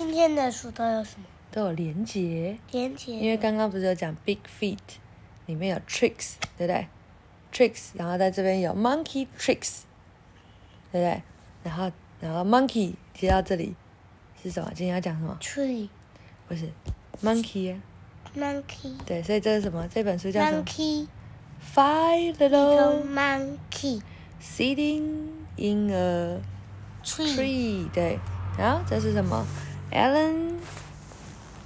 今天的书都有什么都有连结。连结？因为刚刚不是有讲 big feet，里面有 tricks，对不对？tricks，然后在这边有 monkey tricks，对不对？然后然后 monkey 提到这里是什么？今天要讲什么？tree 不是 monkey，啊 monkey 对，所以这是什么？这本书叫什么 monkey？Five little little monkey sitting in a tree tree，对，然后这是什么？Alan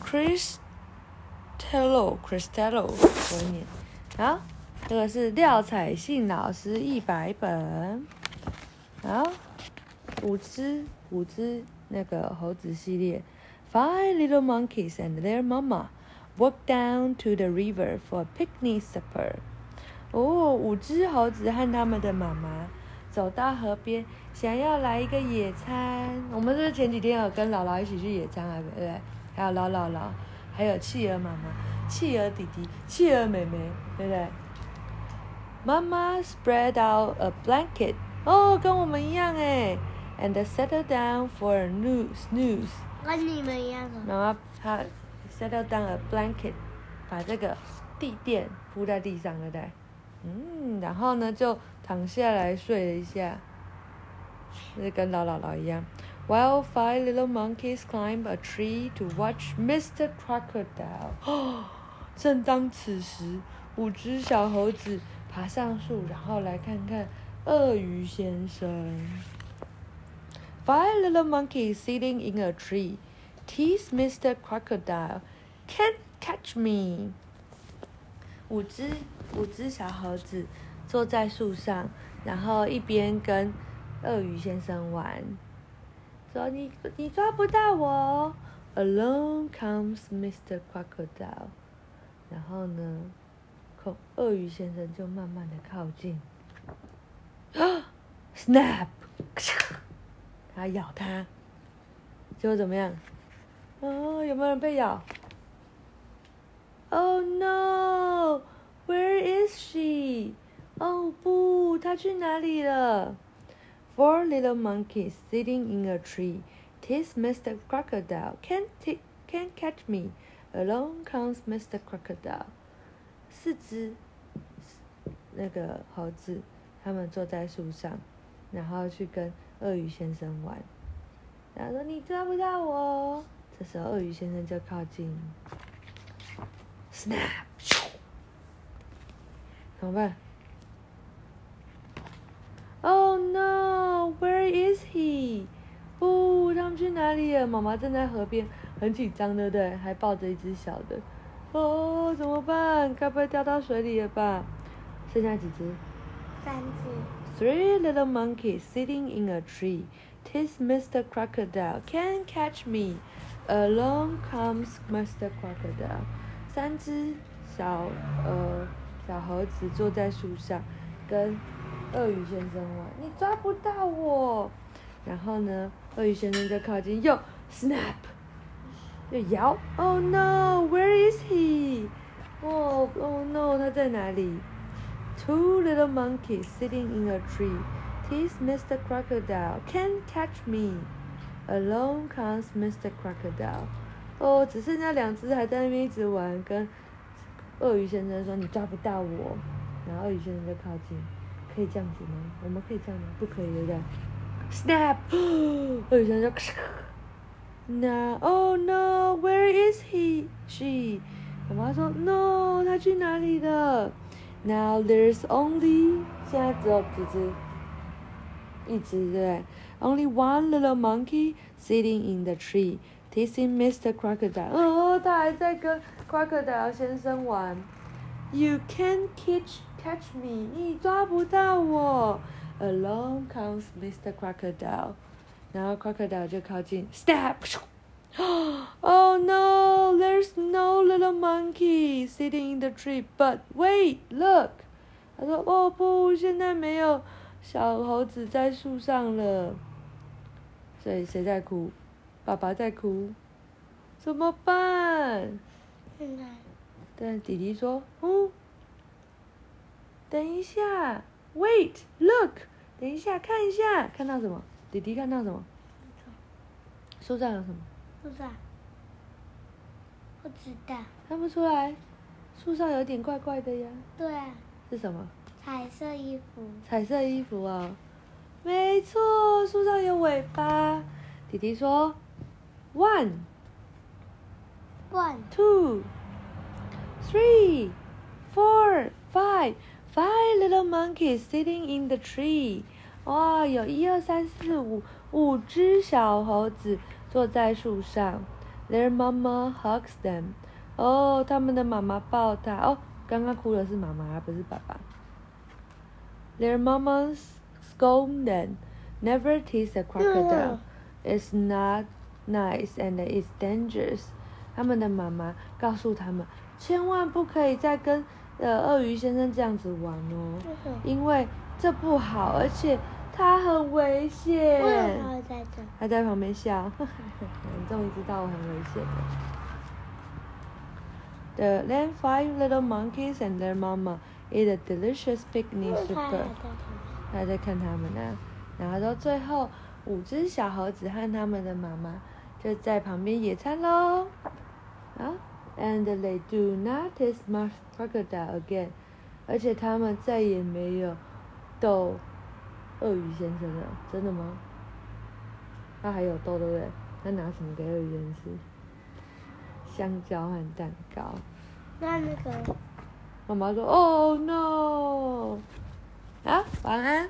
Cristello Cristello，我念。好，这个是廖彩信老师一百本。好，五只五只那个猴子系列，Five little monkeys and their mama walk down to the river for a picnic supper。哦，五只猴子和他们的妈妈走到河边，想要来一个野餐。我们是不是前几天有跟姥姥一起去野餐啊？对不对？还有老姥姥，还有企鹅妈妈、企鹅弟弟、企鹅妹妹，对不对？妈妈 spread out a blanket，哦，跟我们一样哎，and settled down for a new snooze。跟你们一样的。妈妈她 settle down a blanket，把这个地垫铺在地上，对不对？嗯，然后呢就躺下来睡了一下，是跟老姥姥一样。While five little monkeys climb a tree to watch Mr. Crocodile，正当此时，五只小猴子爬上树，然后来看看鳄鱼先生。Five little monkeys sitting in a tree tease Mr. Crocodile. Can't catch me. 五只五只小猴子坐在树上，然后一边跟鳄鱼先生玩，说你你抓不到我。Along comes Mr. Crocodile. 然后呢，鳄鱼先生就慢慢的靠近。Snap！他咬他，结果怎么样？哦，有没有人被咬？Oh no! Where is she? 哦不，他去哪里了？Four little monkeys sitting in a tree Tis Mr. Crocodile can't can't catch me. Along comes Mr. Crocodile. 四只那个猴子，他们坐在树上，然后去跟鳄鱼先生玩。然后说你抓不到我。这时候鳄鱼先生就靠近，snap，怎么办？Oh no! Where is he? 不，他们去哪里了？妈妈正在河边，很紧张，对不对？还抱着一只小的。哦，怎么办？该不会掉到水里了吧？剩下几只？三只。Three little monkeys sitting in a tree. Tis Mr. Crocodile. Can't catch me. Along comes Mr. Crocodile. 三只小呃小猴子坐在树上，跟鳄鱼先生玩。你抓不到我。然后呢，鳄鱼先生就靠近，又 snap，就摇。Oh no! Where is he? 哦 oh no! 他在哪里？Two little monkeys sitting in a tree. Tease Mr. Crocodile. Can't catch me. Along comes Mr. Crocodile. 哦，只剩下两只还在那边一直玩，跟鳄鱼先生说你抓不到我，然后鳄鱼先生就靠近，可以这样子吗？我们可以这样吗？不可以，对不对？Snap！鳄鱼先生就，那 Oh no! Where is he? She？妈妈说 No，他去哪里了？Now there's only 现在只有几只，一只对不对？Only one little monkey sitting in the tree, teasing Mr. Crocodile。哦，他还在跟 Crocodile 先生玩。You can't catch catch me，你抓不到我。Along comes Mr. Crocodile，然后 Crocodile 就靠近，Snap！Oh no, there's no little monkey sitting in the tree. But wait, look. 他说：“哦不，现在没有小猴子在树上了。”所以谁在哭？爸爸在哭。怎么办？现在但，弟弟说：“嗯，等一下，wait, look，等一下，看一下，看到什么？弟弟看到什么？树上有什么？树上，不知道。看不出来，树上有点怪怪的呀。对啊，是什么？彩色衣服。彩色衣服啊、没错，树上有尾巴。弟弟说，one, One, two, three, four, five, five little monkeys sitting in the tree. 哇，有一二三四五五只小猴子坐在树上。Their mama hugs them. 哦，他们的妈妈抱他。哦，刚刚哭的是妈妈，而不是爸爸。Their mamas scold them. Never tease a crocodile. It's not nice and it's dangerous. 他们的妈妈告诉他们，千万不可以再跟呃鳄鱼先生这样子玩哦，为？因为这不好，而且它很危险。为什么在这？他在旁边笑，你终于知道我很危险了。The then five little monkeys and their mama ate a delicious picnic supper. 还在看他们呢、然后到最后，五只小猴子和他们的妈妈就在旁边野餐喽。啊，and they do not taste much crocodile again，而且他们再也没有逗鳄鱼先生了，真的吗？他还有逗对不对？他拿什么给鳄鱼先生吃？香蕉和蛋糕。那那个妈妈说：“Oh no！” 啊，晚安。